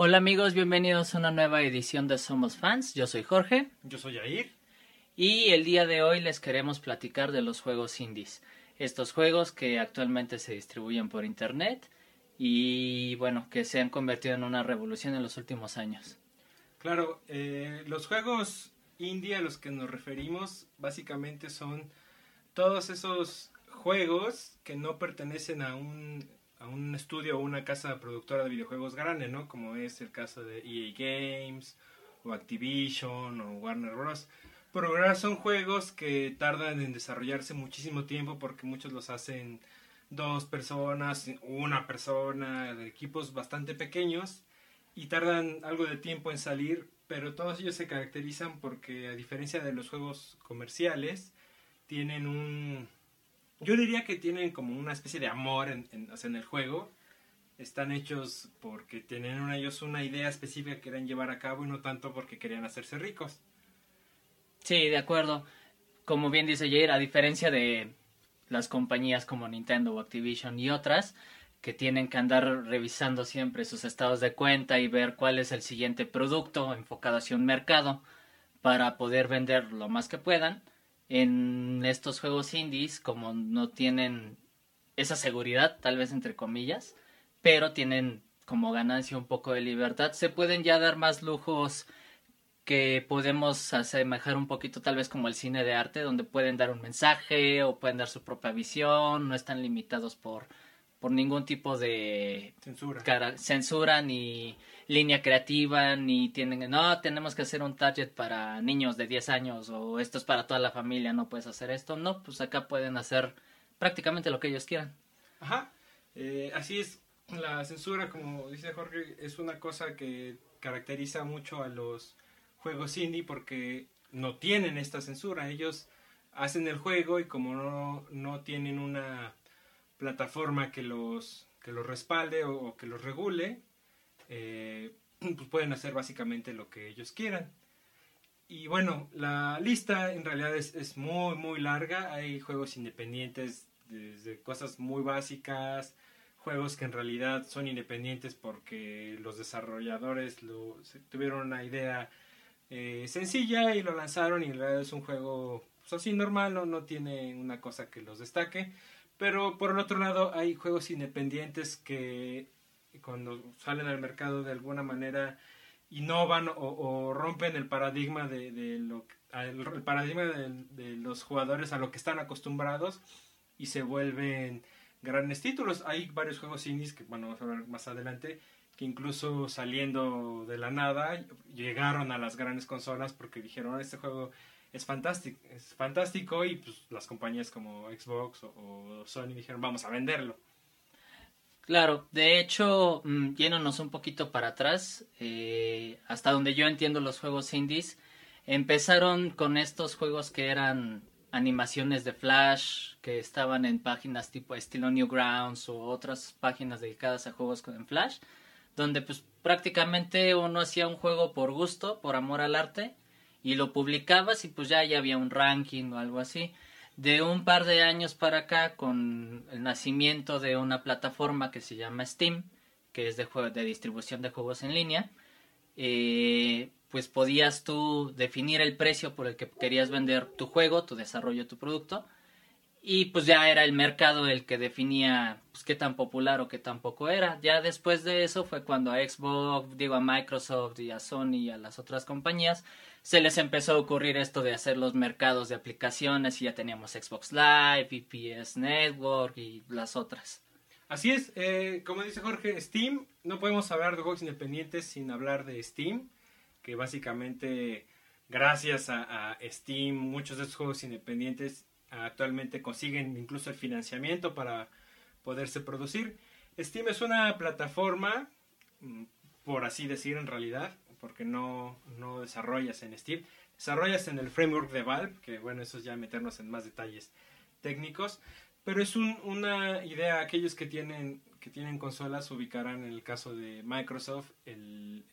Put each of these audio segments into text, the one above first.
Hola amigos, bienvenidos a una nueva edición de Somos Fans. Yo soy Jorge. Yo soy Jair. Y el día de hoy les queremos platicar de los juegos indies. Estos juegos que actualmente se distribuyen por internet y bueno, que se han convertido en una revolución en los últimos años. Claro, eh, los juegos indie a los que nos referimos básicamente son todos esos juegos que no pertenecen a un a un estudio o una casa productora de videojuegos grande, ¿no? Como es el caso de EA Games o Activision o Warner Bros. Pero ahora son juegos que tardan en desarrollarse muchísimo tiempo porque muchos los hacen dos personas, una persona, equipos bastante pequeños y tardan algo de tiempo en salir, pero todos ellos se caracterizan porque a diferencia de los juegos comerciales, tienen un, yo diría que tienen como una especie de amor en, en, el juego. Están hechos porque tienen ellos una idea específica que querían llevar a cabo y no tanto porque querían hacerse ricos. Sí, de acuerdo. Como bien dice Jair, a diferencia de las compañías como Nintendo o Activision y otras, que tienen que andar revisando siempre sus estados de cuenta y ver cuál es el siguiente producto enfocado hacia un mercado para poder vender lo más que puedan en estos juegos indies, como no tienen esa seguridad, tal vez entre comillas, pero tienen como ganancia un poco de libertad, se pueden ya dar más lujos que podemos asemejar un poquito tal vez como el cine de arte, donde pueden dar un mensaje o pueden dar su propia visión, no están limitados por, por ningún tipo de censura, censura ni línea creativa, ni tienen, no, tenemos que hacer un target para niños de 10 años o esto es para toda la familia, no puedes hacer esto. No, pues acá pueden hacer prácticamente lo que ellos quieran. Ajá, eh, así es. La censura, como dice Jorge, es una cosa que caracteriza mucho a los juegos indie porque no tienen esta censura. Ellos hacen el juego y como no, no tienen una plataforma que los, que los respalde o que los regule, eh, pues pueden hacer básicamente lo que ellos quieran. Y bueno, la lista en realidad es, es muy, muy larga. Hay juegos independientes desde cosas muy básicas, juegos que en realidad son independientes porque los desarrolladores tuvieron una idea eh, sencilla y lo lanzaron y en realidad es un juego pues, así normal, no, no tiene una cosa que los destaque. Pero por el otro lado hay juegos independientes que cuando salen al mercado de alguna manera innovan o, rompen el paradigma de, de lo el, paradigma de, los jugadores a lo que están acostumbrados y se vuelven grandes títulos. Hay varios juegos indies que bueno, vamos a ver más adelante que incluso saliendo de la nada llegaron a las grandes consolas porque dijeron ah, este juego es fantástico, es fantástico y pues las compañías como Xbox o, o Sony dijeron vamos a venderlo. Claro, de hecho, mm, yéndonos un poquito para atrás, eh, hasta donde yo entiendo los juegos indies, empezaron con estos juegos que eran animaciones de Flash, que estaban en páginas tipo estilo Newgrounds o otras páginas dedicadas a juegos en Flash, donde pues prácticamente uno hacía un juego por gusto, por amor al arte, y lo publicabas y pues ya, ya había un ranking o algo así de un par de años para acá con el nacimiento de una plataforma que se llama Steam, que es de, de distribución de juegos en línea, eh, pues podías tú definir el precio por el que querías vender tu juego, tu desarrollo, tu producto, y pues ya era el mercado el que definía pues, qué tan popular o qué tan poco era. Ya después de eso fue cuando a Xbox, digo a Microsoft y a Sony y a las otras compañías se les empezó a ocurrir esto de hacer los mercados de aplicaciones y ya teníamos Xbox Live, PS Network y las otras. Así es, eh, como dice Jorge, Steam, no podemos hablar de juegos independientes sin hablar de Steam, que básicamente gracias a, a Steam muchos de estos juegos independientes actualmente consiguen incluso el financiamiento para poderse producir. Steam es una plataforma, mm, por así decir en realidad, porque no, no desarrollas en Steam, desarrollas en el framework de Valve, que bueno, eso es ya meternos en más detalles técnicos, pero es una idea, aquellos que tienen, que tienen consolas ubicarán en el caso de Microsoft el,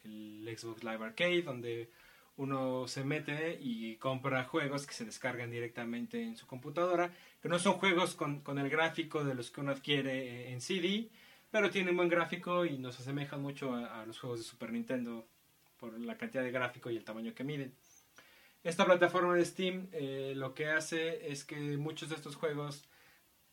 Xbox Live Arcade, donde uno se mete y compra juegos que se descargan directamente en su computadora, que no son juegos con, con el gráfico de los que uno adquiere en CD, pero tienen buen gráfico y nos asemejan mucho a los juegos de Super Nintendo por la cantidad de gráfico y el tamaño que miden. Esta plataforma de Steam eh, lo que hace es que muchos de estos juegos,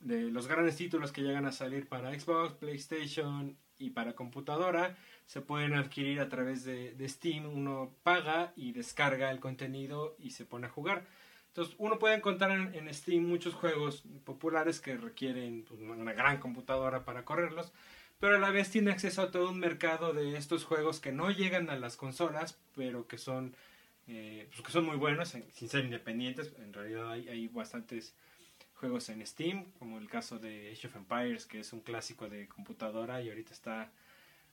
de los grandes títulos que llegan a salir para Xbox, PlayStation y para computadora, se pueden adquirir a través de, de Steam. Uno paga y descarga el contenido y se pone a jugar. Entonces, uno puede encontrar en, en Steam muchos juegos populares que requieren pues, una gran computadora para correrlos, pero a la vez tiene acceso a todo un mercado de estos juegos que no llegan a las consolas, pero que son, eh, pues, que son muy buenos, sin ser independientes. En realidad hay, hay bastantes juegos en Steam, como el caso de Age of Empires, que es un clásico de computadora y ahorita está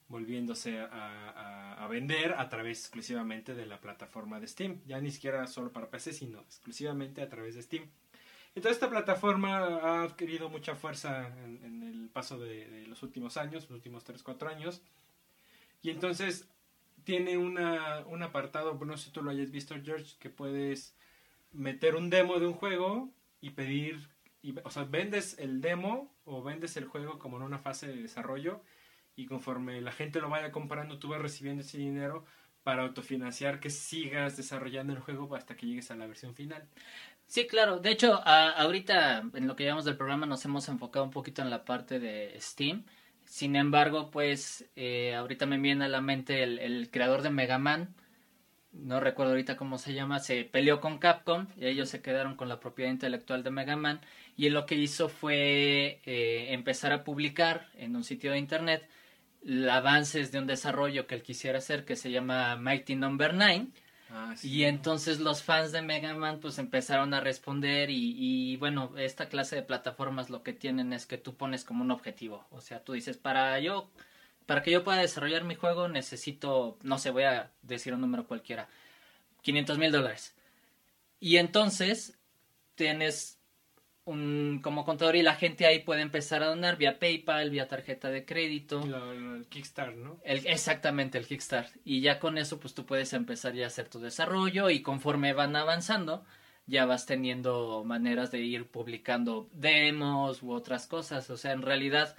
volviéndose a, vender a través exclusivamente de la plataforma de Steam. Ya ni siquiera solo para PC, sino exclusivamente a través de Steam. Entonces esta plataforma ha adquirido mucha fuerza en, en el paso de, de, los últimos años, los últimos 3-4 años. Y entonces tiene una, un apartado, no sé si tú lo hayas visto, George, que puedes meter un demo de un juego y pedir, y, o sea, vendes el demo o vendes el juego como en una fase de desarrollo y conforme la gente lo vaya comprando, tú vas recibiendo ese dinero para autofinanciar que sigas desarrollando el juego hasta que llegues a la versión final. Sí, claro. De hecho, ahorita en lo que llevamos del programa nos hemos enfocado un poquito en la parte de Steam. Sin embargo, pues eh, ahorita me viene a la mente el, creador de Mega Man, no recuerdo ahorita cómo se llama, se peleó con Capcom y ellos se quedaron con la propiedad intelectual de Mega Man y lo que hizo fue eh, empezar a publicar en un sitio de internet avances de un desarrollo que él quisiera hacer que se llama Mighty Number no. 9. Ah, sí. Y entonces los fans de Mega Man pues empezaron a responder y, y, bueno, esta clase de plataformas lo que tienen es que tú pones como un objetivo. O sea, tú dices, para yo, para que yo pueda desarrollar mi juego necesito, no sé, voy a decir un número cualquiera, 500 mil dólares. Y entonces tienes un, como contador y la gente ahí puede empezar a donar vía PayPal, vía tarjeta de crédito. El Kickstart, ¿no? El, exactamente, el Kickstart. Y ya con eso, pues tú puedes empezar ya a hacer tu desarrollo y conforme van avanzando, ya vas teniendo maneras de ir publicando demos u otras cosas. O sea, en realidad,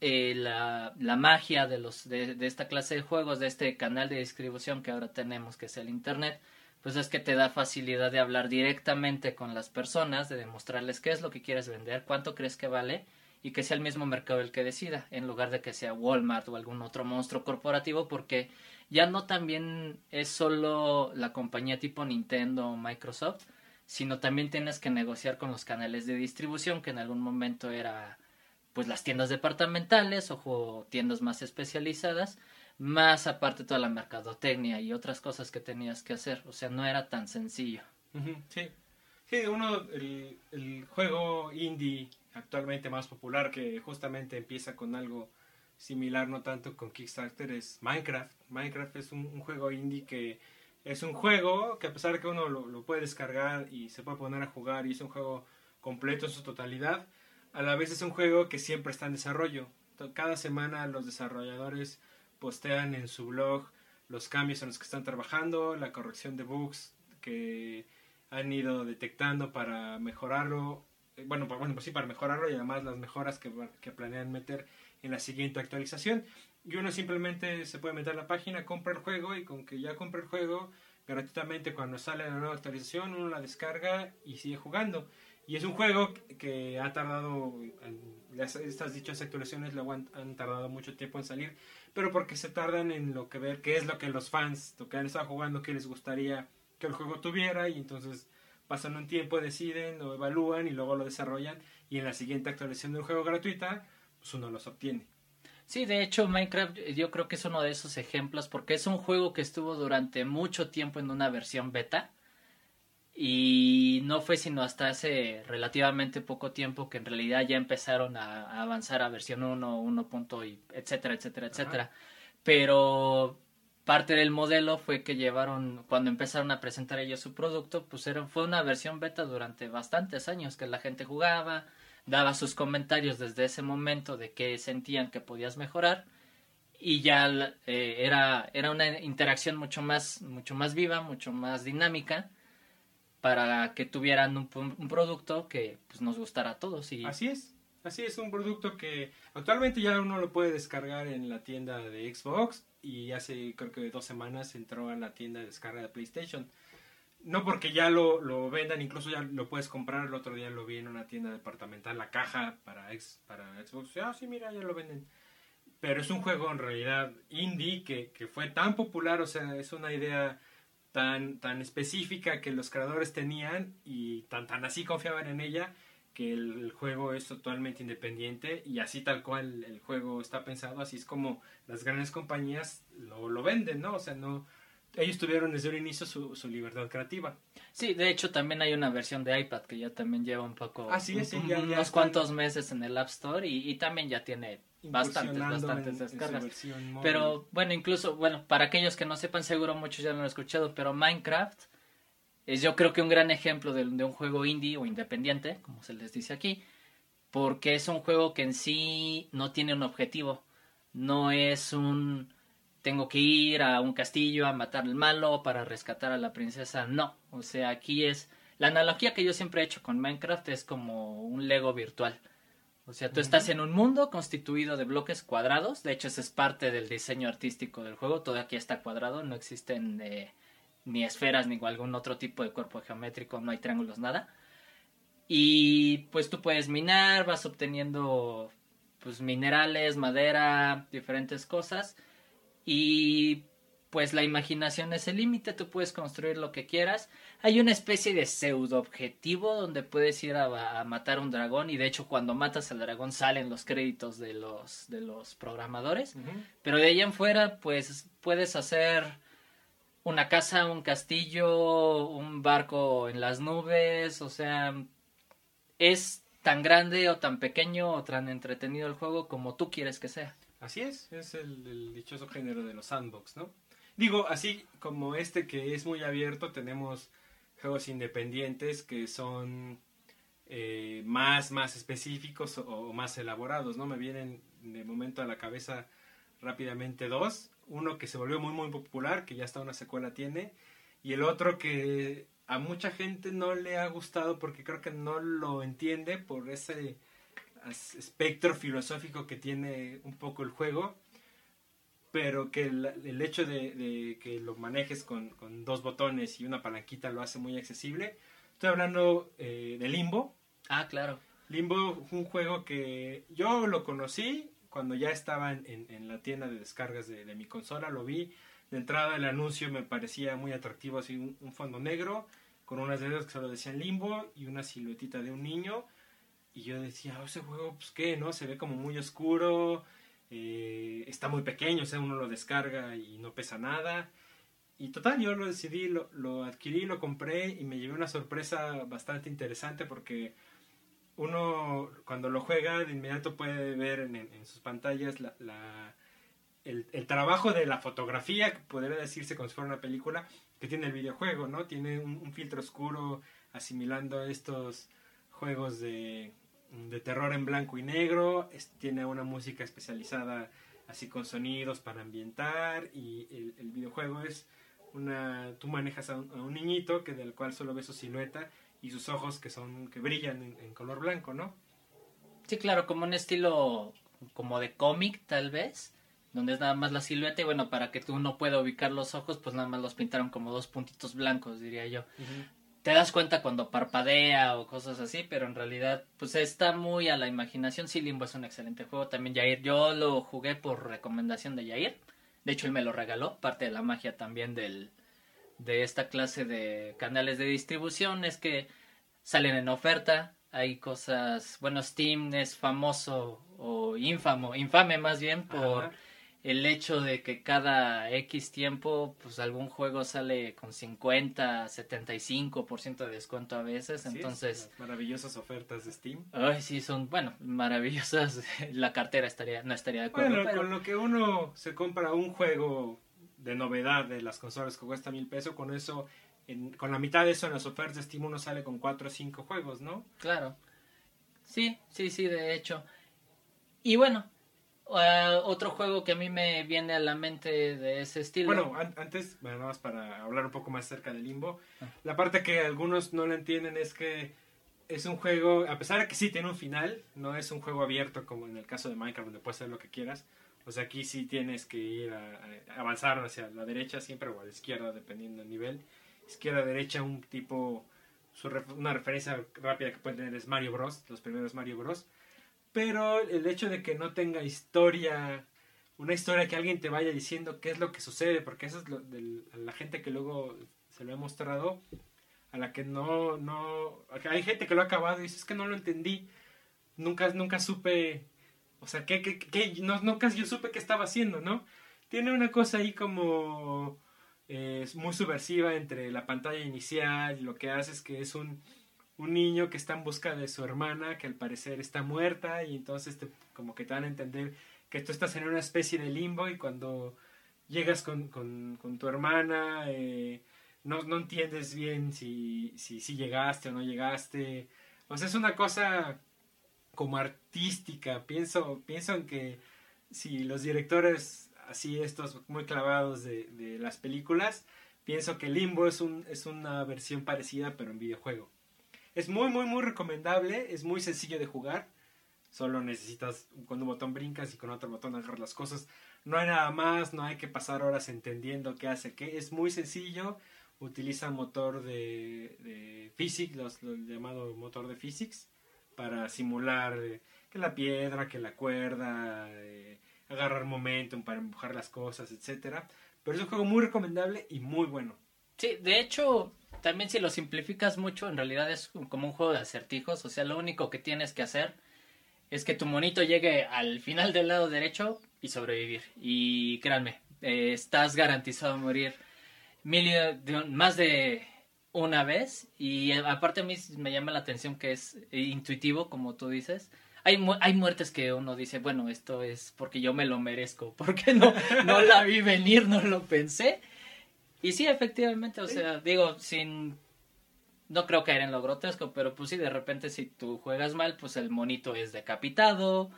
eh, la, la, magia de, los, de, de esta clase de juegos, de este canal de distribución que ahora tenemos, que es el Internet, pues es que te da facilidad de hablar directamente con las personas, de demostrarles qué es lo que quieres vender, cuánto crees que vale y que sea el mismo mercado el que decida, en lugar de que sea Walmart o algún otro monstruo corporativo, porque ya no también es solo la compañía tipo Nintendo o Microsoft, sino también tienes que negociar con los canales de distribución, que en algún momento era pues las tiendas departamentales o tiendas más especializadas, más aparte toda la mercadotecnia y otras cosas que tenías que hacer. O sea, no era tan sencillo. Sí. Sí, uno, el, juego indie actualmente más popular que justamente empieza con algo similar, no tanto con Kickstarter, es Minecraft. Minecraft es un, un juego indie que es un juego que a pesar de que uno lo, lo, puede descargar y se puede poner a jugar y es un juego completo en su totalidad, a la vez es un juego que siempre está en desarrollo. Cada semana los desarrolladores postean en su blog los cambios en los que están trabajando, la corrección de bugs que han ido detectando para mejorarlo, bueno, bueno pues sí, para mejorarlo y además las mejoras que, que planean meter en la siguiente actualización. Y uno simplemente se puede meter a la página, compra el juego y con que ya compra el juego, gratuitamente cuando sale la nueva actualización uno la descarga y sigue jugando. Y es un juego que ha tardado, estas dichas actualizaciones han, tardado mucho tiempo en salir, pero porque se tardan en lo que ver qué es lo que los fans, que han estado jugando, que les gustaría que el juego tuviera, y entonces pasan un tiempo, deciden, lo evalúan y luego lo desarrollan, y en la siguiente actualización del juego gratuita, pues uno los obtiene. Sí, de hecho Minecraft yo creo que es uno de esos ejemplos porque es un juego que estuvo durante mucho tiempo en una versión beta y no fue sino hasta hace relativamente poco tiempo que en realidad ya empezaron a, a avanzar a versión 1, 1. y etcétera, etcétera, etcétera. Pero parte del modelo fue que llevaron, cuando empezaron a presentar ellos su producto, pues era, fue una versión beta durante bastantes años que la gente jugaba, daba sus comentarios desde ese momento de qué sentían que podías mejorar y ya eh, era, era una interacción mucho más, mucho más viva, mucho más dinámica para que tuvieran un, un producto que pues, nos gustara a todos. Y... Así es. Así es un producto que actualmente ya uno lo puede descargar en la tienda de Xbox y hace creo que dos semanas entró a la tienda de descarga de PlayStation. No porque ya lo, lo vendan, incluso ya lo puedes comprar. El otro día lo vi en una tienda departamental, la caja para, ex, para Xbox. Ah, sí, mira, ya lo venden. Pero es un juego en realidad indie que, que fue tan popular, o sea, es una idea tan, tan específica que los creadores tenían y tan, tan así confiaban en ella que el juego es totalmente independiente y así tal cual el juego está pensado, así es como las grandes compañías lo, lo venden, ¿no? O sea, no, ellos tuvieron desde un inicio su, su, libertad creativa. Sí, de hecho también hay una versión de iPad que ya también lleva un poco, ah, sí, sí, ya, unos cuantos meses en el App Store y, y también ya tiene bastantes, bastantes descargas. pero bueno, incluso, bueno, para aquellos que no sepan, seguro muchos ya lo han escuchado, pero Minecraft es yo creo que un gran ejemplo de, de un juego indie o independiente, como se les dice aquí, porque es un juego que en sí no tiene un objetivo, no es un tengo que ir a un castillo a matar al malo para rescatar a la princesa. No, o sea, aquí es... La analogía que yo siempre he hecho con Minecraft es como un Lego virtual. O sea, tú estás en un mundo constituido de bloques cuadrados. De hecho, ese es parte del diseño artístico del juego. Todo aquí está cuadrado. No existen eh, ni esferas ni algún otro tipo de cuerpo geométrico. No hay triángulos, nada. Y pues tú puedes minar, vas obteniendo pues minerales, madera, diferentes cosas y pues la imaginación es el límite, tú puedes construir lo que quieras. Hay una especie de pseudo objetivo donde puedes ir a, matar un dragón y de hecho cuando matas al dragón salen los créditos de los, de los programadores. Pero de ahí en fuera pues puedes hacer una casa, un castillo, un barco en las nubes, o sea, es tan grande o tan pequeño o tan entretenido el juego como tú quieres que sea. Así es, es el, dichoso género de los sandbox, ¿no? Digo, así como este que es muy abierto, tenemos juegos independientes que son eh, más, más específicos o, más elaborados, ¿no? Me vienen de momento a la cabeza rápidamente dos. Uno que se volvió muy, muy popular, que ya hasta una secuela tiene, y el otro que a mucha gente no le ha gustado porque creo que no lo entiende por ese espectro filosófico que tiene un poco el juego, pero que el, hecho de, que lo manejes con, dos botones y una palanquita lo hace muy accesible. Estoy hablando eh, de Limbo. Ah, claro. Limbo fue un juego que yo lo conocí cuando ya estaba en, la tienda de descargas de, mi consola, lo vi. De entrada el anuncio me parecía muy atractivo, así un, fondo negro con unas letras que solo decían Limbo y una siluetita de un niño y yo decía, oh, ese juego, pues qué, ¿no? Se ve como muy oscuro, eh, está muy pequeño, o sea, uno lo descarga y no pesa nada. Y total, yo lo decidí, lo, adquirí, lo compré y me llevé una sorpresa bastante interesante porque uno cuando lo juega de inmediato puede ver en, sus pantallas la, el, trabajo de la fotografía, podría decirse como si fuera una película, que tiene el videojuego, ¿no? Tiene un filtro oscuro asimilando estos juegos de, de terror en blanco y negro, tiene una música especializada así con sonidos para ambientar y el, videojuego es una tú manejas a un, niñito que del cual solo ves su silueta y sus ojos que son que brillan en, color blanco, ¿no? Sí, claro, como un estilo como de cómic tal vez, donde es nada más la silueta y bueno, para que tú no puedas ubicar los ojos, pues nada más los pintaron como dos puntitos blancos, diría yo te das cuenta cuando parpadea o cosas así, pero en realidad pues está muy a la imaginación. Sí, Limbo es un excelente juego. También Jair, yo lo jugué por recomendación de Jair. De hecho, él me lo regaló. Parte de la magia también del, de esta clase de canales de distribución es que salen en oferta. Hay cosas, bueno, Steam es famoso o ínfamo, infame más bien por el hecho de que cada X tiempo, pues algún juego sale con 50, 75% de descuento a veces, entonces... maravillosas ofertas de Steam. Ay, sí, son, bueno, maravillosas. La cartera estaría, no estaría de acuerdo. Bueno, con lo que uno se compra un juego de novedad de las consolas que cuesta mil pesos, con eso, con la mitad de eso en las ofertas de Steam uno sale con 4 o 5 juegos, ¿no? Claro. Sí, sí, sí, de hecho. Y bueno, Uh, otro juego que a mí me viene a la mente de ese estilo. Bueno, antes, bueno, nada más para hablar un poco más cerca del limbo. La parte que algunos no le entienden es que es un juego, a pesar de que sí tiene un final, no es un juego abierto como en el caso de Minecraft donde puedes hacer lo que quieras. O sea, aquí sí tienes que ir a, a avanzar hacia la derecha siempre o a la izquierda, dependiendo del nivel. Izquierda, derecha, un tipo, su ref- una referencia rápida que pueden tener es Mario Bros, los primeros Mario Bros. Pero el hecho de que no tenga historia, una historia que alguien te vaya diciendo qué es lo que sucede, porque eso es lo de la gente que luego se lo he mostrado, a la que no, no, hay gente que lo ha acabado y dice, es que no lo entendí, nunca, nunca supe, o sea, que, que, que no, nunca yo supe qué estaba haciendo, ¿no? Tiene una cosa ahí como eh, muy subversiva entre la pantalla inicial lo que hace es que es un, un niño que está en busca de su hermana, que al parecer está muerta y entonces te, como que te dan a entender que tú estás en una especie de limbo y cuando llegas con, con, tu hermana eh, no, no entiendes bien si, si, si llegaste o no llegaste. O sea, es una cosa como artística. Pienso, pienso en que si los directores así estos muy clavados de, de las películas, pienso que Limbo es, un, es una versión parecida pero en videojuego. Es muy, muy, muy recomendable, es muy sencillo de jugar. Solo necesitas con un botón brincas y con otro botón agarras las cosas. No hay nada más, no hay que pasar horas entendiendo qué hace qué. Es muy sencillo. Utiliza motor de, de physics, los, lo llamado motor de physics, para simular eh, que la piedra, que la cuerda, eh, agarrar momentum para empujar las cosas, etcétera. Pero es un juego muy recomendable y muy bueno. Sí, de hecho, también si lo simplificas mucho, en realidad es como un juego de acertijos. O sea, lo único que tienes que hacer es que tu monito llegue al final del lado derecho y sobrevivir. Y créanme, eh, estás garantizado a morir más de una vez. Y aparte a mí me llama la atención que es intuitivo, como tú dices. Hay, hay muertes que uno dice, bueno, esto es porque yo me lo merezco, porque no, no la vi venir, no lo pensé. Y sí, efectivamente, o sea, digo, sin... No creo caer en lo grotesco, pero pues sí, de repente si tú juegas mal, pues el monito es decapitado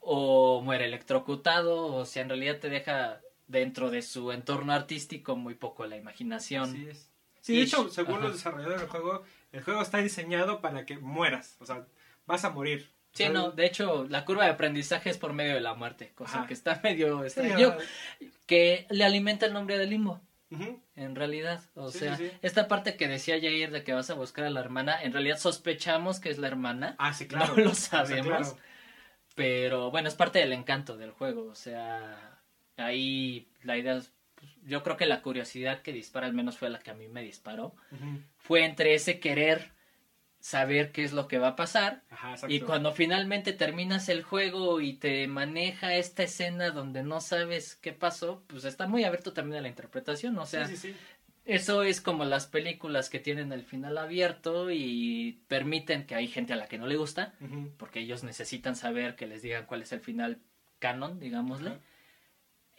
o muere electrocutado, o sea, en realidad te deja dentro de su entorno artístico muy poco la imaginación. Así es. Sí, de hecho, según Ajá. los desarrolladores del juego, el juego está diseñado para que mueras, o sea, vas a morir. Sí, no, de hecho, la curva de aprendizaje es por medio de la muerte, cosa Ajá. que está medio extraño, sí, que le alimenta el nombre del limbo. Uh -huh. En realidad, o sí, sea, sí, sí. esta parte que decía Jair de que vas a buscar a la hermana, en realidad sospechamos que es la hermana. Ah, sí, claro. No lo sabemos. O sea, claro. Pero bueno, es parte del encanto del juego, o sea, ahí la idea es, pues, yo creo que la curiosidad que dispara al menos fue la que a mí me disparó. Uh -huh. Fue entre ese querer saber qué es lo que va a pasar Ajá, y cuando finalmente terminas el juego y te maneja esta escena donde no sabes qué pasó, pues está muy abierto también a la interpretación, o sea, sí, sí, sí. eso es como las películas que tienen el final abierto y permiten que hay gente a la que no le gusta, Uh -huh. porque ellos necesitan saber que les digan cuál es el final canon, digámosle.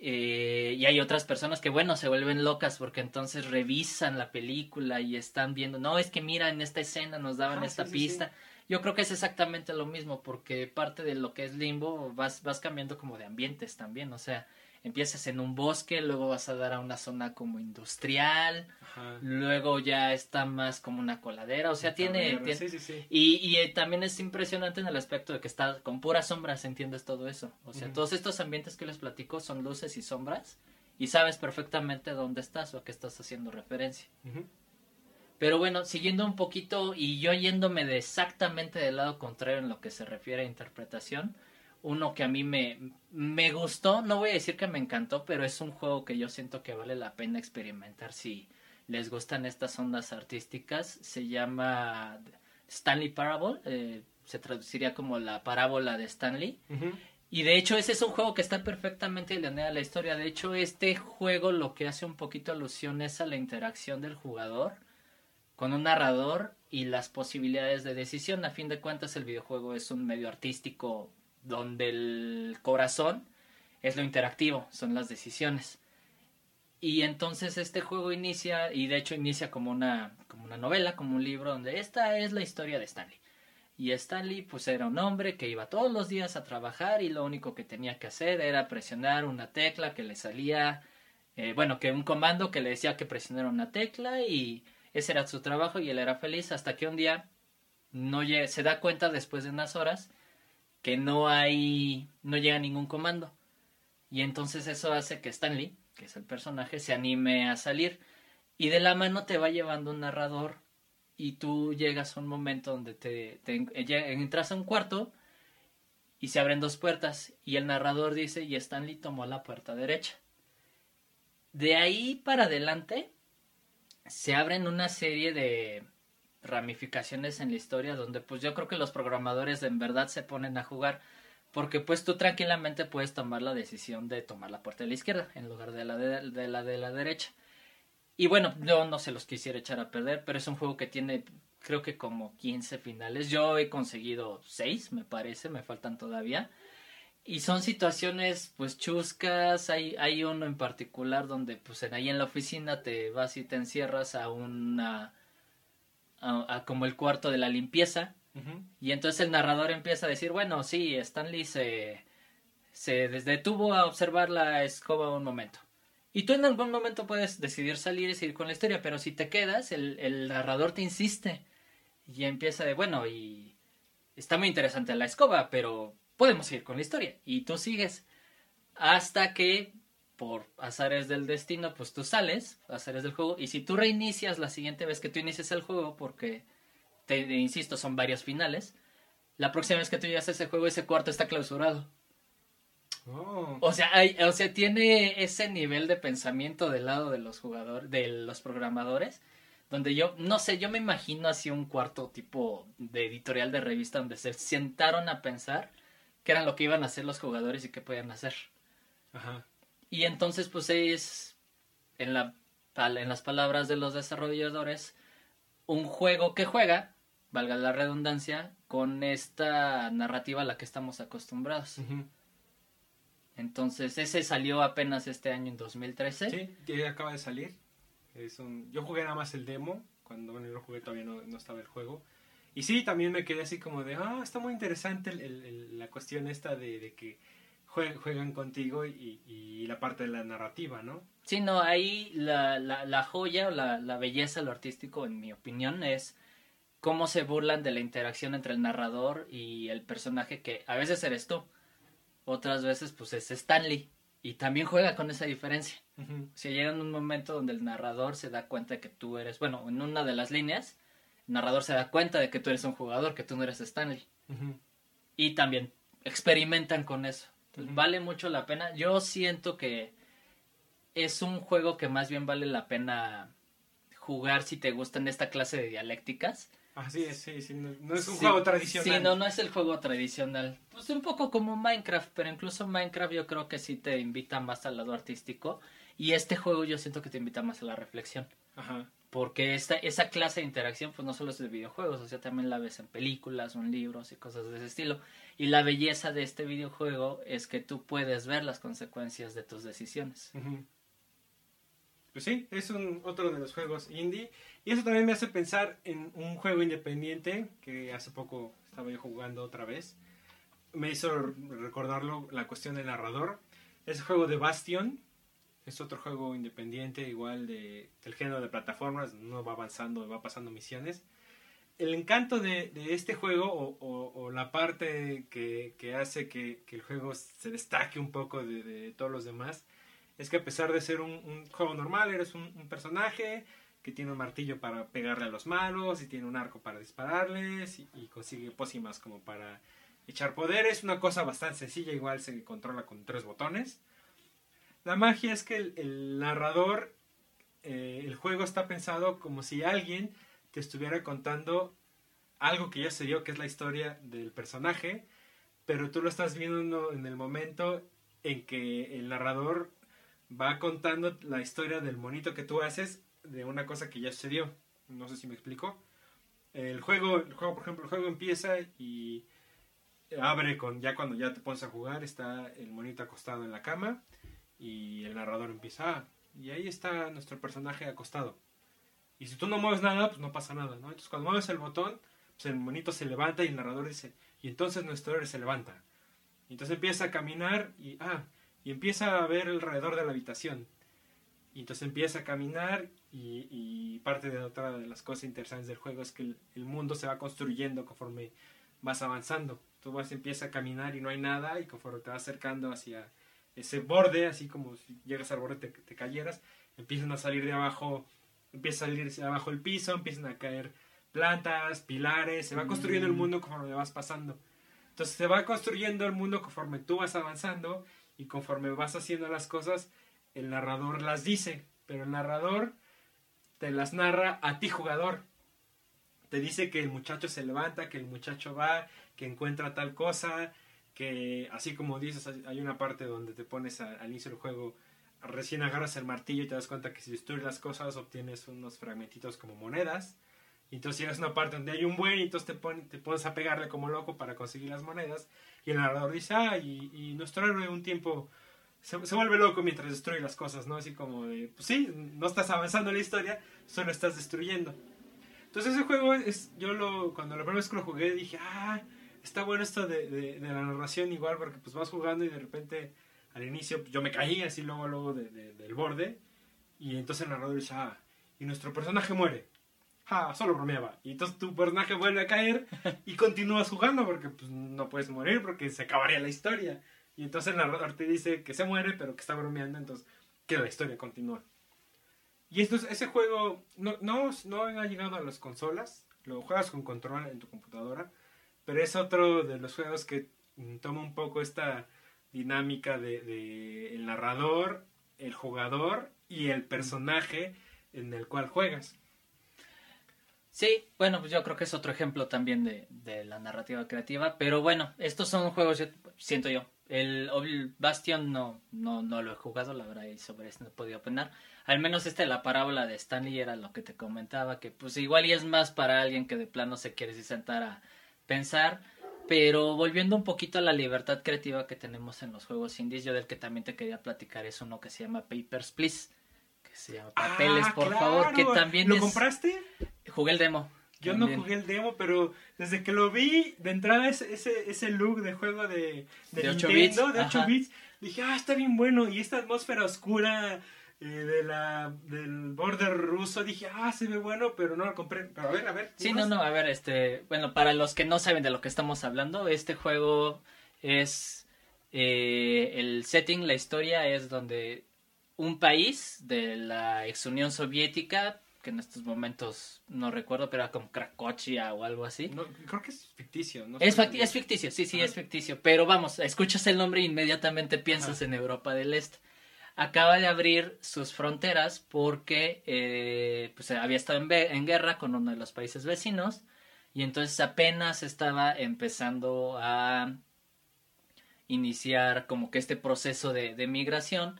Eh, y hay otras personas que, bueno, se vuelven locas porque entonces revisan la película y están viendo, no, es que mira, en esta escena nos daban Ah, esta sí, sí, pista. sí. Yo creo que es exactamente lo mismo porque parte de lo que es limbo vas, vas cambiando como de ambientes también, o sea, empiezas en un bosque, luego vas a dar a una zona como industrial, Ajá. luego ya está más como una coladera, o sea, tiene... tablero, tiene- Sí, sí, sí. y, y eh, también es impresionante en el aspecto de que está con puras sombras, entiendes todo eso. O sea, todos estos ambientes que les platico son luces y sombras y sabes perfectamente dónde estás o a qué estás haciendo referencia. Pero bueno, siguiendo un poquito y yo yéndome de exactamente del lado contrario en lo que se refiere a interpretación, uno que a mí me, me gustó, no voy a decir que me encantó, pero es un juego que yo siento que vale la pena experimentar si les gustan estas ondas artísticas. Se llama Stanley Parable, eh, se traduciría como la parábola de Stanley. Y de hecho ese es un juego que está perfectamente alineado a la historia. De hecho este juego lo que hace un poquito alusión es a la interacción del jugador con un narrador y las posibilidades de decisión. A fin de cuentas el videojuego es un medio artístico donde el corazón es lo interactivo, son las decisiones. Y entonces este juego inicia, y de hecho inicia como una, como una novela, como un libro, donde esta es la historia de Stanley. Y Stanley pues era un hombre que iba todos los días a trabajar y lo único que tenía que hacer era presionar una tecla que le salía, eh, bueno, que un comando que le decía que presionara una tecla y ese era su trabajo y él era feliz hasta que un día no se da cuenta después de unas horas que no hay, no llega ningún comando. Y entonces eso hace que Stanley, que es el personaje, se anime a salir. Y de la mano te va llevando un narrador y tú llegas a un momento donde te, entras a un cuarto y se abren dos puertas y el narrador dice y Stanley tomó la puerta derecha. De ahí para adelante se abren una serie de ramificaciones en la historia donde pues yo creo que los programadores en verdad se ponen a jugar porque pues tú tranquilamente puedes tomar la decisión de tomar la puerta de la izquierda en lugar de la de, la de la derecha. Y bueno, yo no se los quisiera echar a perder, pero es un juego que tiene creo que como 15 finales. Yo he conseguido 6, me parece, me faltan todavía. Y son situaciones pues chuscas, hay, hay uno en particular donde pues ahí en la oficina te vas y te encierras a una... A, como el cuarto de la limpieza. Y entonces el narrador empieza a decir, bueno, sí, Stanley se, se detuvo a observar la escoba un momento. Y tú en algún momento puedes decidir salir y seguir con la historia, pero si te quedas, el, el narrador te insiste. Y empieza de, bueno, y está muy interesante la escoba, pero podemos seguir con la historia. Y tú sigues. Hasta que, por azares del destino, pues tú sales, azares del juego. Y si tú reinicias la siguiente vez que tú inicias el juego, porque, te, insisto, son varios finales, la próxima vez que tú llegas a ese juego, ese cuarto está clausurado. Oh. O sea, hay, o sea, tiene ese nivel de pensamiento del lado de los jugadores, de los programadores, donde yo, no sé, yo me imagino así un cuarto tipo de editorial de revista donde se sentaron a pensar qué era lo que iban a hacer los jugadores y qué podían hacer. Ajá. Y entonces, pues es, en, la, en las palabras de los desarrolladores, un juego que juega, valga la redundancia, con esta narrativa a la que estamos acostumbrados. Entonces, ese salió apenas este año en 2013. Sí, acaba de salir. Es un... Yo jugué nada más el demo, cuando bueno, yo lo jugué todavía no, no estaba el juego. Y sí, también me quedé así como de, ah, está muy interesante la cuestión esta de, que juegan contigo y, la parte de la narrativa, ¿no? Sí, no, ahí la, la, joya o la, la, belleza, lo artístico, en mi opinión, es cómo se burlan de la interacción entre el narrador y el personaje que a veces eres tú, otras veces pues es Stanley y también juega con esa diferencia. Si llega en un momento donde el narrador se da cuenta de que tú eres, bueno, en una de las líneas, el narrador se da cuenta de que tú eres un jugador, que tú no eres Stanley. Y también experimentan con eso. Vale mucho la pena. Yo siento que es un juego que más bien vale la pena jugar si te gustan esta clase de dialécticas. Así es, sí, sí, no, es un juego tradicional. Sí, no, no es el juego tradicional. Pues un poco como Minecraft, pero incluso Minecraft yo creo que sí te invita más al lado artístico. Y este juego yo siento que te invita más a la reflexión. Ajá porque esta, esa clase de interacción pues no solo es de videojuegos, o sea, también la ves en películas o en libros y cosas de ese estilo. Y la belleza de este videojuego es que tú puedes ver las consecuencias de tus decisiones. Pues sí, es un, otro de los juegos indie. Y eso también me hace pensar en un juego independiente que hace poco estaba yo jugando otra vez. Me hizo recordarlo la cuestión del narrador. Es el juego de Bastion, es otro juego independiente, igual de, del género de plataformas, no va avanzando, va pasando misiones. El encanto de, este juego, o, la parte que, hace que, el juego se destaque un poco de, todos los demás, es que a pesar de ser un, juego normal, eres un, personaje que tiene un martillo para pegarle a los malos, y tiene un arco para dispararles, y, y consigue pócimas como para echar poder. Es una cosa bastante sencilla, igual se controla con tres botones la magia es que el, narrador, eh, el juego está pensado como si alguien te estuviera contando algo que ya se dio, que es la historia del personaje, pero tú lo estás viendo en el momento en que el narrador va contando la historia del monito que tú haces de una cosa que ya sucedió. No sé si me explico. El juego, el juego, por ejemplo, el juego empieza y abre con ya cuando ya te pones a jugar, está el monito acostado en la cama y el narrador empieza, ah, y ahí está nuestro personaje acostado. Y si tú no mueves nada, pues no pasa nada, ¿no? Entonces cuando mueves el botón, pues el monito se levanta y el narrador dice, y entonces nuestro héroe se levanta. Entonces empieza a caminar y, ah, y empieza a ver alrededor de la habitación. Y entonces empieza a caminar Y, y, parte de otra de las cosas interesantes del juego es que el, el, mundo se va construyendo conforme vas avanzando. Tú vas, empiezas a caminar y no hay nada y conforme te vas acercando hacia ese borde, así como si llegas al borde te, te cayeras, empiezan a salir de abajo, empieza a salir de abajo el piso, empiezan a caer plantas, pilares, se va construyendo el mundo conforme vas pasando. Entonces se va construyendo el mundo conforme tú vas avanzando y conforme vas haciendo las cosas, el narrador las dice, pero el narrador te las narra a ti jugador. Te dice que el muchacho se levanta, que el muchacho va, que encuentra tal cosa, que así como dices, hay una parte donde te pones al inicio del juego, recién agarras el martillo y te das cuenta que si destruyes las cosas obtienes unos fragmentitos como monedas. Y entonces llegas a una parte donde hay un buen y entonces te, te pones a pegarle como loco para conseguir las monedas. Y el narrador dice, ah, y, y nuestro héroe un tiempo se, se, vuelve loco mientras destruye las cosas, ¿no? Así como de, pues sí, no estás avanzando en la historia, solo estás destruyendo. Entonces ese juego es, yo lo, cuando la primera vez que lo jugué dije, ah, está bueno esto de, de, de, la narración igual, porque pues vas jugando y de repente al inicio yo me caí así luego, luego de, del borde, y entonces el narrador dice, ah, y nuestro personaje muere. Ah, solo bromeaba. Y entonces tu personaje vuelve a caer y continúas jugando porque pues, no puedes morir porque se acabaría la historia. Y entonces el narrador te dice que se muere, pero que está bromeando, entonces que la historia continúa. Y esto, ese juego no, no, no ha llegado a las consolas, lo juegas con control en tu computadora, pero es otro de los juegos que toma un poco esta dinámica de, de el narrador, el jugador y el personaje en el cual juegas. Sí, bueno, pues yo creo que es otro ejemplo también de, de la narrativa creativa, pero bueno, estos son juegos, siento yo, el, Bastion no, no, no lo he jugado, la verdad, y sobre esto no he podido opinar. Al menos este, la parábola de Stanley era lo que te comentaba, que pues igual y es más para alguien que de plano se quiere sentar a pensar. Pero volviendo un poquito a la libertad creativa que tenemos en los juegos indies, yo del que también te quería platicar es uno que se llama Papers, Please. Que se llama Papeles, ah, por claro. favor, que también ¿Lo es... compraste? Jugué el demo. Yo también. no jugué el demo, pero desde que lo vi, de entrada ese, ese, ese look de juego de, de, De 8 Nintendo, bits, de 8 ajá. bits, dije, ah, está bien bueno. Y esta atmósfera oscura eh, de la, del border ruso, dije, ah, se ve bueno, pero no lo compré. Pero a ver, a ver. Sí, ¿cómo no, no, a ver, este, bueno, para los que no saben de lo que estamos hablando, este juego es eh, el setting, la historia es donde un país de la ex Unión Soviética, que en estos momentos no recuerdo, pero era como Cracovia o algo así. No, creo que es ficticio. No Es, facti- es ficticio, sí, sí, Ajá. es ficticio. Pero vamos, escuchas el nombre e inmediatamente piensas Ajá. en Europa del Este. Acaba de abrir sus fronteras porque eh, pues, había estado en, guerra con uno de los países vecinos y entonces apenas estaba empezando a iniciar como que este proceso de, de migración.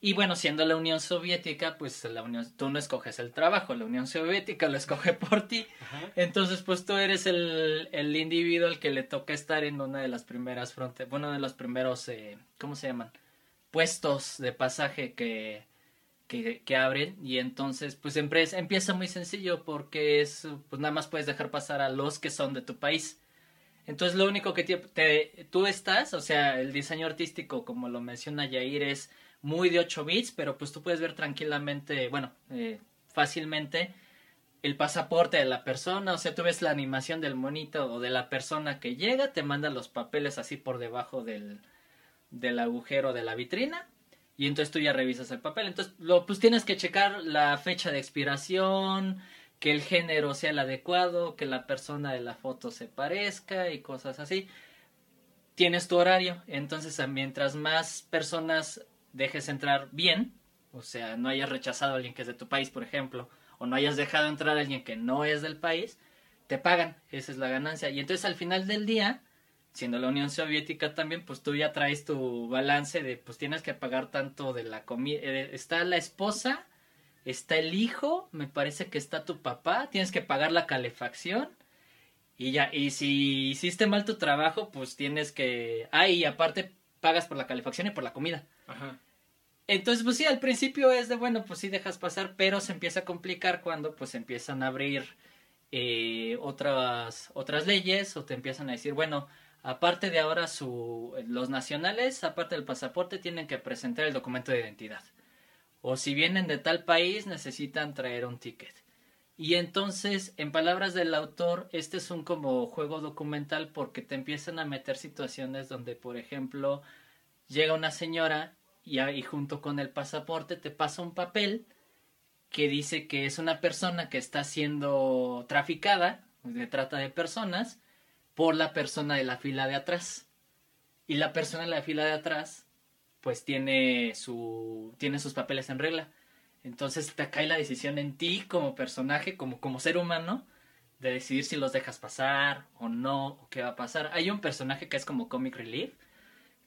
Y bueno, siendo la Unión Soviética, pues la Unión, tú no escoges el trabajo, la Unión Soviética lo escoge por ti. Ajá. Entonces, pues tú eres el, el individuo al que le toca estar en una de las primeras fronteras, bueno, de los primeros, eh, ¿cómo se llaman? Puestos de pasaje que, que, abren. Y entonces, pues empieza muy sencillo porque es, pues nada más puedes dejar pasar a los que son de tu país. Entonces, lo único que te, te- tú estás, o sea, el diseño artístico, como lo menciona Yair, es muy de 8 bits, pero pues tú puedes ver tranquilamente, bueno, eh, fácilmente el pasaporte de la persona, o sea, tú ves la animación del monito o de la persona que llega, te manda los papeles así por debajo del, del agujero de la vitrina y entonces tú ya revisas el papel. Entonces, lo, pues tienes que checar la fecha de expiración, que el género sea el adecuado, que la persona de la foto se parezca y cosas así. Tienes tu horario, entonces mientras más personas dejes entrar bien, o sea, no hayas rechazado a alguien que es de tu país, por ejemplo, o no hayas dejado entrar a alguien que no es del país, te pagan, esa es la ganancia. Y entonces al final del día, siendo la Unión Soviética también, pues tú ya traes tu balance de, pues tienes que pagar tanto de la comida. está la esposa, está el hijo, me parece que está tu papá, tienes que pagar la calefacción. Y ya, y si hiciste mal tu trabajo, pues tienes que... Ah, y aparte pagas por la calefacción y por la comida. Ajá. Entonces, pues sí, al principio es de, bueno, pues sí dejas pasar, pero se empieza a complicar cuando pues empiezan a abrir eh, otras, otras leyes o te empiezan a decir, bueno, aparte de ahora su, los nacionales, aparte del pasaporte, tienen que presentar el documento de identidad. o si vienen de tal país necesitan traer un ticket. Y entonces, en palabras del autor, este es un como juego documental porque te empiezan a meter situaciones donde, por ejemplo, llega una señora y, y junto con el pasaporte te pasa un papel que dice que es una persona que está siendo traficada, de trata de personas, por la persona de la fila de atrás. Y la persona de la fila de atrás, pues tiene su, tiene sus papeles en regla. Entonces te cae la decisión en ti como personaje, como, como ser humano, de decidir si los dejas pasar o no, o qué va a pasar. Hay un personaje que es como comic relief,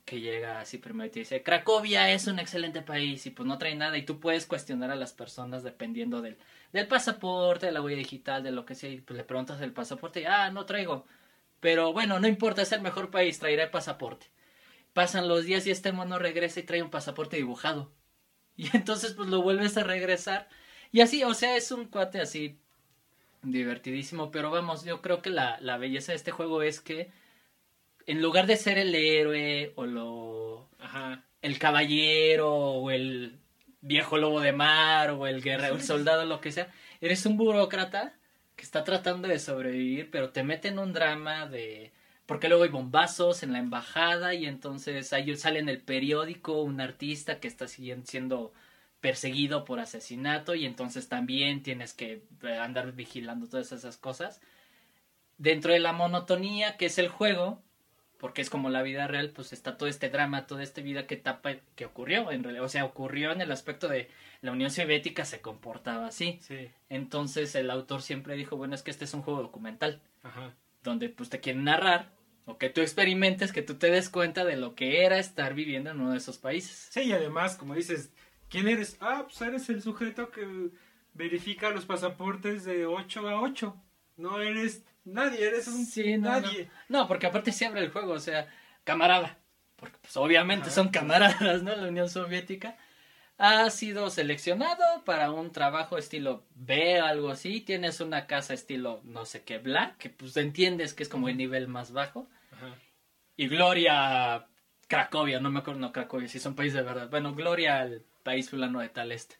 que llega así primero y te dice, Cracovia es un excelente país y pues no trae nada y tú puedes cuestionar a las personas dependiendo del, del pasaporte, de la huella digital, de lo que sea, y pues le preguntas el pasaporte y, ah, no traigo. Pero bueno, no importa, es el mejor país, traeré el pasaporte. Pasan los días y este mono regresa y trae un pasaporte dibujado. Y entonces pues lo vuelves a regresar. Y así, o sea, es un cuate así divertidísimo. Pero vamos, yo creo que la, la belleza de este juego es que en lugar de ser el héroe o lo... Ajá. el caballero o el viejo lobo de mar o el guerrero, el soldado, lo que sea, eres un burócrata que está tratando de sobrevivir, pero te mete en un drama de porque luego hay bombazos en la embajada y entonces ahí sale en el periódico un artista que está siendo perseguido por asesinato y entonces también tienes que eh, andar vigilando todas esas cosas. Dentro de la monotonía que es el juego, porque es como la vida real, pues está todo este drama, toda esta vida que tapa que ocurrió en realidad, o sea, ocurrió en el aspecto de la Unión Soviética se comportaba así. Sí. Entonces el autor siempre dijo, bueno, es que este es un juego documental Ajá. donde pues te quieren narrar o que tú experimentes, que tú te des cuenta de lo que era estar viviendo en uno de esos países. Sí, y además, como dices, ¿quién eres? Ah, pues eres el sujeto que verifica los pasaportes de 8 a 8. No eres nadie, eres un Sí, no, nadie. no. No, porque aparte se abre el juego, o sea, camarada. Porque pues obviamente Ajá. son camaradas, ¿no? La Unión Soviética. Ha sido seleccionado para un trabajo estilo B, algo así. Tienes una casa estilo no sé qué, bla, que pues entiendes que es como el nivel más bajo. Ajá. Y Gloria Cracovia, no me acuerdo, no Cracovia, si son países de verdad. Bueno, Gloria al país fulano de tal este.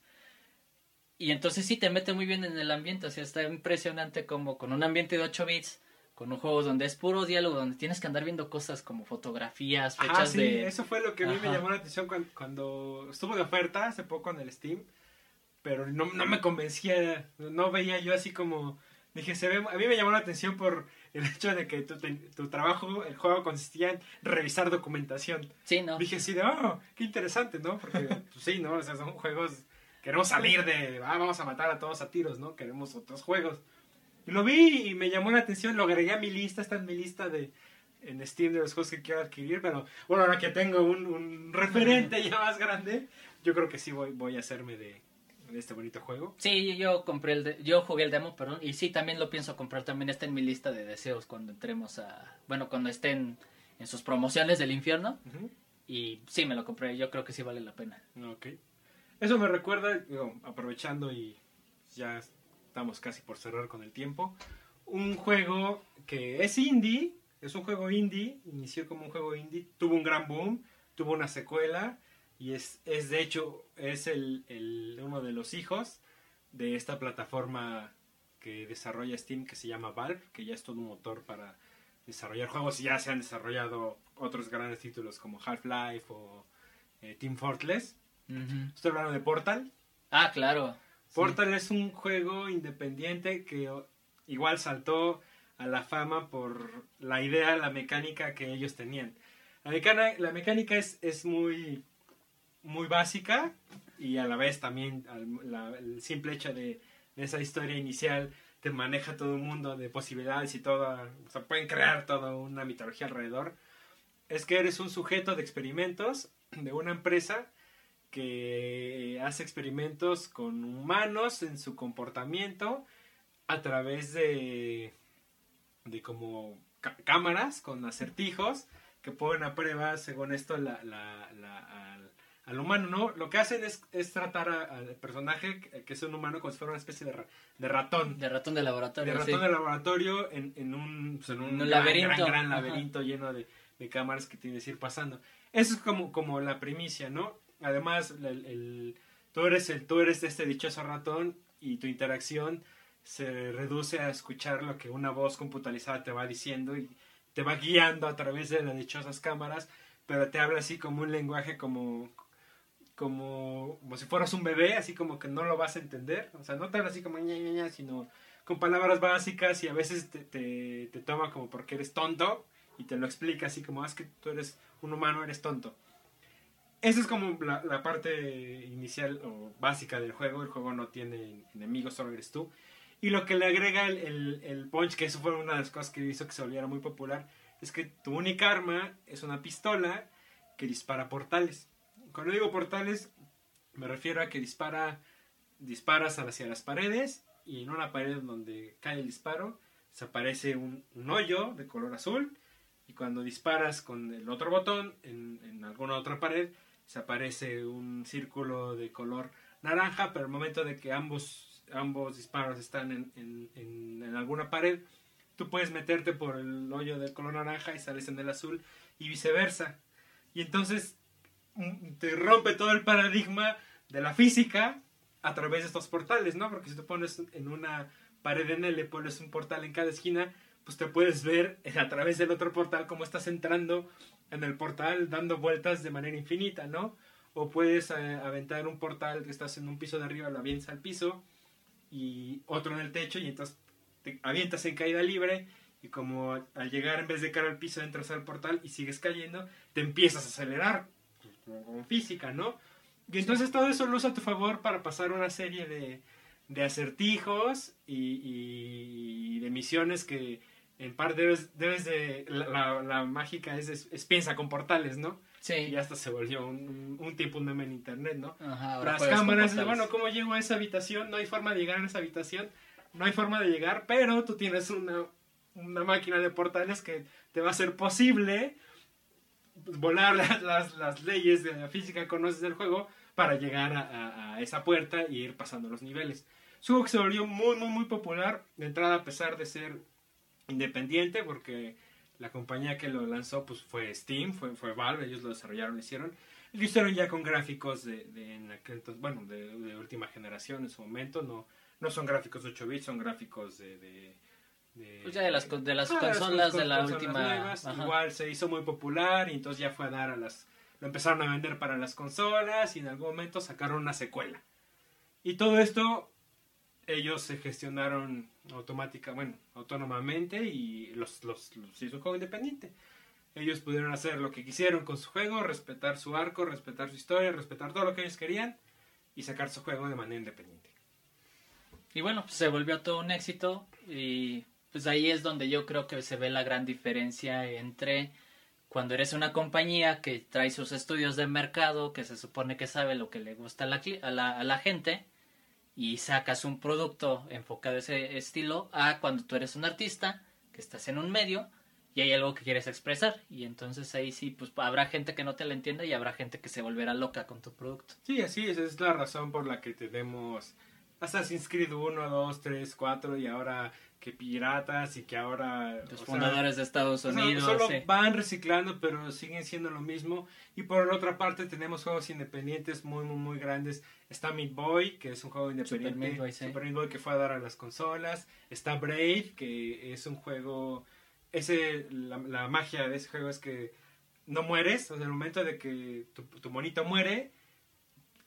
Y entonces sí te mete muy bien en el ambiente, o sea, está impresionante como con un ambiente de 8 bits, con un juego donde es puro diálogo, donde tienes que andar viendo cosas como fotografías, fechas Ah, sí, de... eso fue lo que a mí me Ajá. llamó la atención cuando, cuando estuvo de oferta hace poco en el Steam, pero no, no me convencía, no veía yo así como, dije, se ve, a mí me llamó la atención por el hecho de que tu, te- tu trabajo, el juego consistía en revisar documentación. Sí, ¿no? Dije así de, oh, qué interesante, ¿no? Porque, pues sí, ¿no? O sea, son juegos, queremos salir de, ah, vamos a matar a todos a tiros, ¿no? Queremos otros juegos. Y lo vi y me llamó la atención, lo agregué a mi lista, está en mi lista de en Steam de los juegos que quiero adquirir, pero bueno, ahora que tengo un, un referente ya más grande, yo creo que sí voy, voy a hacerme de, de este bonito juego. Sí, yo compré el de- yo jugué el demo, perdón, y sí también lo pienso comprar, también está en mi lista de deseos cuando entremos a, bueno, cuando estén en sus promociones del infierno y sí me lo compré, yo creo que sí vale la pena. Ok. Eso me recuerda, aprovechando y ya estamos casi por cerrar con el tiempo, un juego que es indie, es un juego indie, inició como un juego indie, tuvo un gran boom, tuvo una secuela y es, es de hecho es el, el- uno de los hijos de esta plataforma que desarrolla Steam que se llama Valve, que ya es todo un motor para desarrollar juegos y ya se han desarrollado otros grandes títulos como Half-Life o eh, Team Fortress. Estoy hablando de Portal. Ah, claro. Portal es un juego independiente que igual saltó a la fama por la idea, la mecánica que ellos tenían. La, mecánica es, es muy, muy básica y a la vez también al- la- el simple hecho de, de esa historia inicial te maneja todo un mundo de posibilidades y toda, o sea, pueden crear toda una mitología alrededor. Es que eres un sujeto de experimentos de una empresa que hace experimentos con humanos en su comportamiento a través de, de como cámaras con acertijos que ponen a prueba, según esto, la, la- la- al, al humano, ¿no? Lo que hacen es, es tratar al personaje, que es un humano, como si fuera una especie de, ra- de ratón. De ratón de laboratorio. De sí. ratón de laboratorio en, en un, pues, en un En un gran, laberinto. gran, gran Ajá. laberinto lleno de, de cámaras que tienes que ir pasando. Eso es como, como la primicia, ¿no? Además, el, tú eres, el, tú eres este dichoso ratón y tu interacción se reduce a escuchar lo que una voz computarizada te va diciendo y te va guiando a través de las dichosas cámaras, pero te habla así como un lenguaje como, como, como si fueras un bebé, así como que no lo vas a entender. O sea, no te habla así como ña, ña, sino con palabras básicas y a veces te, te, te toma como porque eres tonto y te lo explica así como, ah, es que tú eres un humano, eres tonto. Esa es como la, parte inicial o básica del juego. El juego no tiene enemigos, solo eres tú. Y lo que le agrega el, punch, que eso fue una de las cosas que hizo que se volviera muy popular, es que tu única arma es una pistola que dispara portales. Cuando digo portales, me refiero a que dispara, disparas hacia las paredes y en una pared donde cae el disparo se aparece un, hoyo de color azul y cuando disparas con el otro botón en, alguna otra pared se aparece un círculo de color naranja, pero al momento de que ambos, ambos disparos están en, en, en, alguna pared, tú puedes meterte por el hoyo del color naranja y sales en el azul y viceversa. Y entonces mm, te rompe todo el paradigma de la física a través de estos portales, ¿no? Porque si tú pones en una pared en L, pones un portal en cada esquina, pues te puedes ver a través del otro portal cómo estás entrando en el portal dando vueltas de manera infinita, ¿no? O puedes eh, aventar un portal que estás en un piso de arriba, lo avientas al piso y otro en el techo y entonces te avientas en caída libre y como al llegar en vez de caer al piso entras al portal y sigues cayendo, te empiezas a acelerar con física, ¿no? Y entonces todo eso lo usa a tu favor para pasar una serie de, de acertijos y, y de misiones que, en parte debes, debes de, la, la, la mágica es, es, es, piensa con portales, ¿no? Sí. Y hasta se volvió un, un tipo un meme en internet, ¿no? Ajá, Las cámaras, bueno, ¿cómo llego a esa habitación? No hay forma de llegar a esa habitación, no hay forma de llegar, pero tú tienes una, una máquina de portales que te va a hacer posible volar las, las, las leyes de la física que conoces del juego para llegar a, a, a esa puerta y ir pasando los niveles. Juego que se volvió muy, muy, muy popular de entrada a pesar de ser independiente porque la compañía que lo lanzó pues fue Steam, fue, fue Valve, ellos lo desarrollaron, lo hicieron. Lo hicieron ya con gráficos de, de en aquel, bueno, de, de, última generación en su momento, no, no son gráficos de 8 bits, son gráficos de... de, de pues ya de las, de las ah, consolas de la última... Nuevas, igual se hizo muy popular y entonces ya fue a dar a las... Lo empezaron a vender para las consolas y en algún momento sacaron una secuela. Y todo esto ellos se gestionaron automática, bueno, autónomamente y los, los, los hizo juego independiente. Ellos pudieron hacer lo que quisieron con su juego, respetar su arco, respetar su historia, respetar todo lo que ellos querían y sacar su juego de manera independiente. Y bueno, pues se volvió todo un éxito y pues ahí es donde yo creo que se ve la gran diferencia entre cuando eres una compañía que trae sus estudios de mercado, que se supone que sabe lo que le gusta a la, a la, a la gente, y sacas un producto enfocado a ese estilo a cuando tú eres un artista que estás en un medio y hay algo que quieres expresar y entonces ahí sí pues habrá gente que no te la entienda y habrá gente que se volverá loca con tu producto. Sí, así es, es la razón por la que tenemos Assassin's Creed 1, 2, 3, 4 y ahora que piratas y que ahora los fundadores sea, de Estados Unidos o sea, solo sí. van reciclando pero siguen siendo lo mismo. Y por la otra parte tenemos juegos independientes muy muy muy grandes. Está Meat Boy que es un juego independiente Super Meat Boy, sí. Super Meat Boy que fue a dar a las consolas. Está Brave que es un juego ese la, la magia de ese juego es que no mueres. O sea, en el momento de que tu, tu monito muere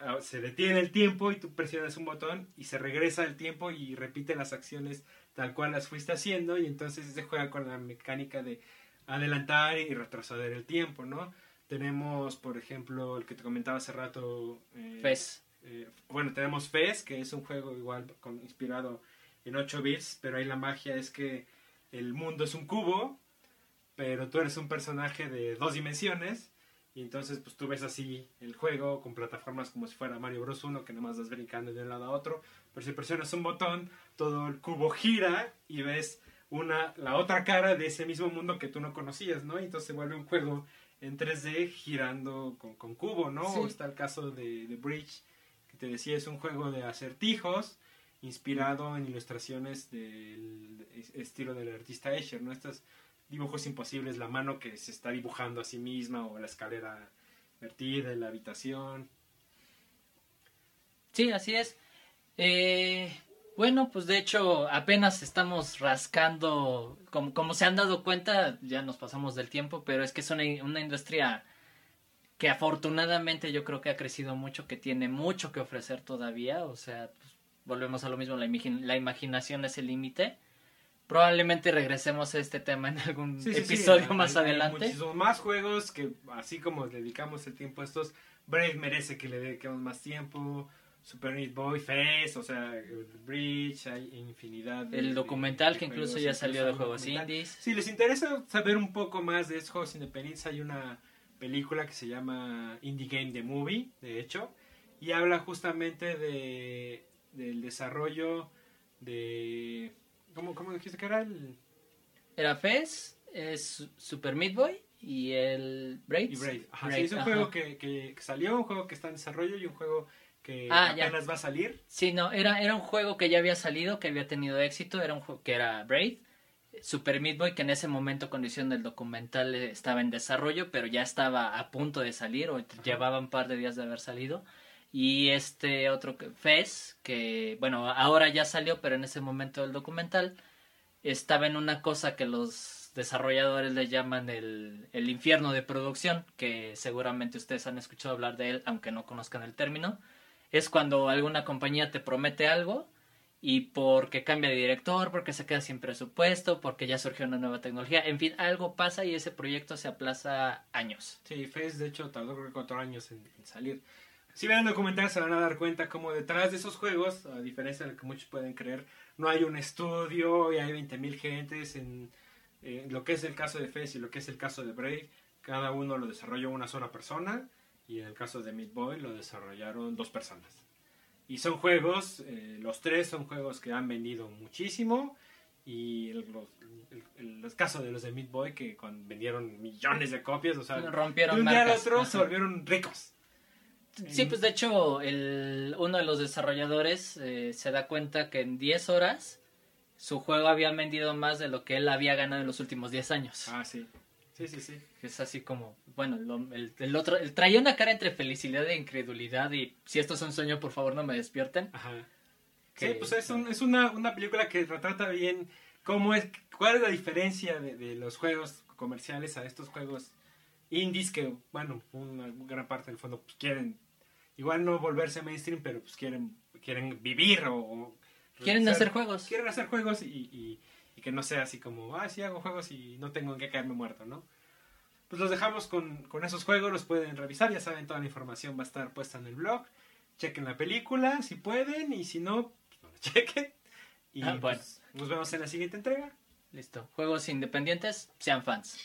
ah, se detiene el tiempo y tú presionas un botón y se regresa el tiempo y repite las acciones tal cual las fuiste haciendo y entonces se juega con la mecánica de adelantar y retroceder el tiempo, ¿no? Tenemos, por ejemplo, el que te comentaba hace rato... Eh, FES. Eh, bueno, tenemos FES, que es un juego igual con, inspirado en 8 bits, pero ahí la magia es que el mundo es un cubo, pero tú eres un personaje de dos dimensiones y entonces pues tú ves así el juego con plataformas como si fuera Mario Bros 1 que nomás vas brincando de un lado a otro, pero si presionas un botón todo el cubo gira y ves una la otra cara de ese mismo mundo que tú no conocías, ¿no? Y entonces se vuelve un juego en 3D girando con, con cubo, ¿no? Sí. O está el caso de, de Bridge, que te decía es un juego de acertijos inspirado en ilustraciones del estilo del artista Escher, ¿no? Estas dibujos imposibles, la mano que se está dibujando a sí misma o la escalera vertida en la habitación. Sí, así es. Eh, bueno, pues de hecho apenas estamos rascando, como, como se han dado cuenta, ya nos pasamos del tiempo, pero es que es una, una industria que afortunadamente yo creo que ha crecido mucho, que tiene mucho que ofrecer todavía, o sea, pues, volvemos a lo mismo, la, la imaginación es el límite. Probablemente regresemos a este tema en algún episodio más adelante. Hay muchísimos más juegos que, así como dedicamos el tiempo a estos, Brave merece que le dediquemos más tiempo. Super Meat Boy, Fest, o sea, Bridge, hay infinidad de, El documental que incluso ya salió de juegos indies. Si les interesa saber un poco más de estos juegos independientes, hay una película que se llama Indie Game The Movie, de hecho, y habla justamente de del desarrollo de... ¿Cómo, cómo dijiste que era el...? Era Fez, es Super Meat Boy y el Braid. Y Braid. Ajá, es un juego que, que, salió, un juego que está en desarrollo y un juego que ah, apenas va a salir. Sí, no, era, era un juego que ya había salido, que había tenido éxito, era un juego que era Braid. Super Meat Boy, que en ese momento, condición del documental, eh, estaba en desarrollo, pero ya estaba a punto de salir, o llevaba un par de días de haber salido. Y este otro, Fez, que bueno, ahora ya salió, pero en ese momento del documental, estaba en una cosa que los desarrolladores le llaman el, el infierno de producción, que seguramente ustedes han escuchado hablar de él, aunque no conozcan el término. Es cuando alguna compañía te promete algo y porque cambia de director, porque se queda sin presupuesto, porque ya surgió una nueva tecnología, en fin, algo pasa y ese proyecto se aplaza años. Sí, Fez de hecho tardó cuatro años en, salir. Si ven el documental se van a dar cuenta como detrás de esos juegos, a diferencia de lo que muchos pueden creer, no hay un estudio y hay 20.000 gentes en, lo que es el caso de Fez y lo que es el caso de Brave, cada uno lo desarrolló una sola persona y en el caso de Meat Boy lo desarrollaron dos personas. Y son juegos, eh, los tres son juegos que han vendido muchísimo. Y el, el, caso de los de Meat Boy, que vendieron millones de copias, o sea, rompieron de un día al otro se volvieron ricos. Sí, pues de hecho, el, uno de los desarrolladores eh, se da cuenta que en 10 horas su juego había vendido más de lo que él había ganado en los últimos 10 años. Ah, sí. Sí, sí, sí. Es así como, bueno, el, otro, el, traía una cara entre felicidad e incredulidad y si esto es un sueño, por favor no me despierten. Ajá. Sí, pues es, es una, una, película que retrata bien cómo es, cuál es la diferencia de, los juegos comerciales a estos juegos indies que, bueno, una gran parte del fondo pues quieren, igual no volverse mainstream, pero pues quieren, quieren vivir o... quieren hacer juegos. Quieren hacer juegos y y que no sea así como, ah, sí hago juegos y no tengo en qué caerme muerto, ¿no? Pues los dejamos con, con esos juegos, los pueden revisar, ya saben, toda la información va a estar puesta en el blog. Chequen la película si pueden y si no, pues no la chequen. Y ah, pues, nos vemos en la siguiente entrega. Listo. Juegos independientes, sean fans.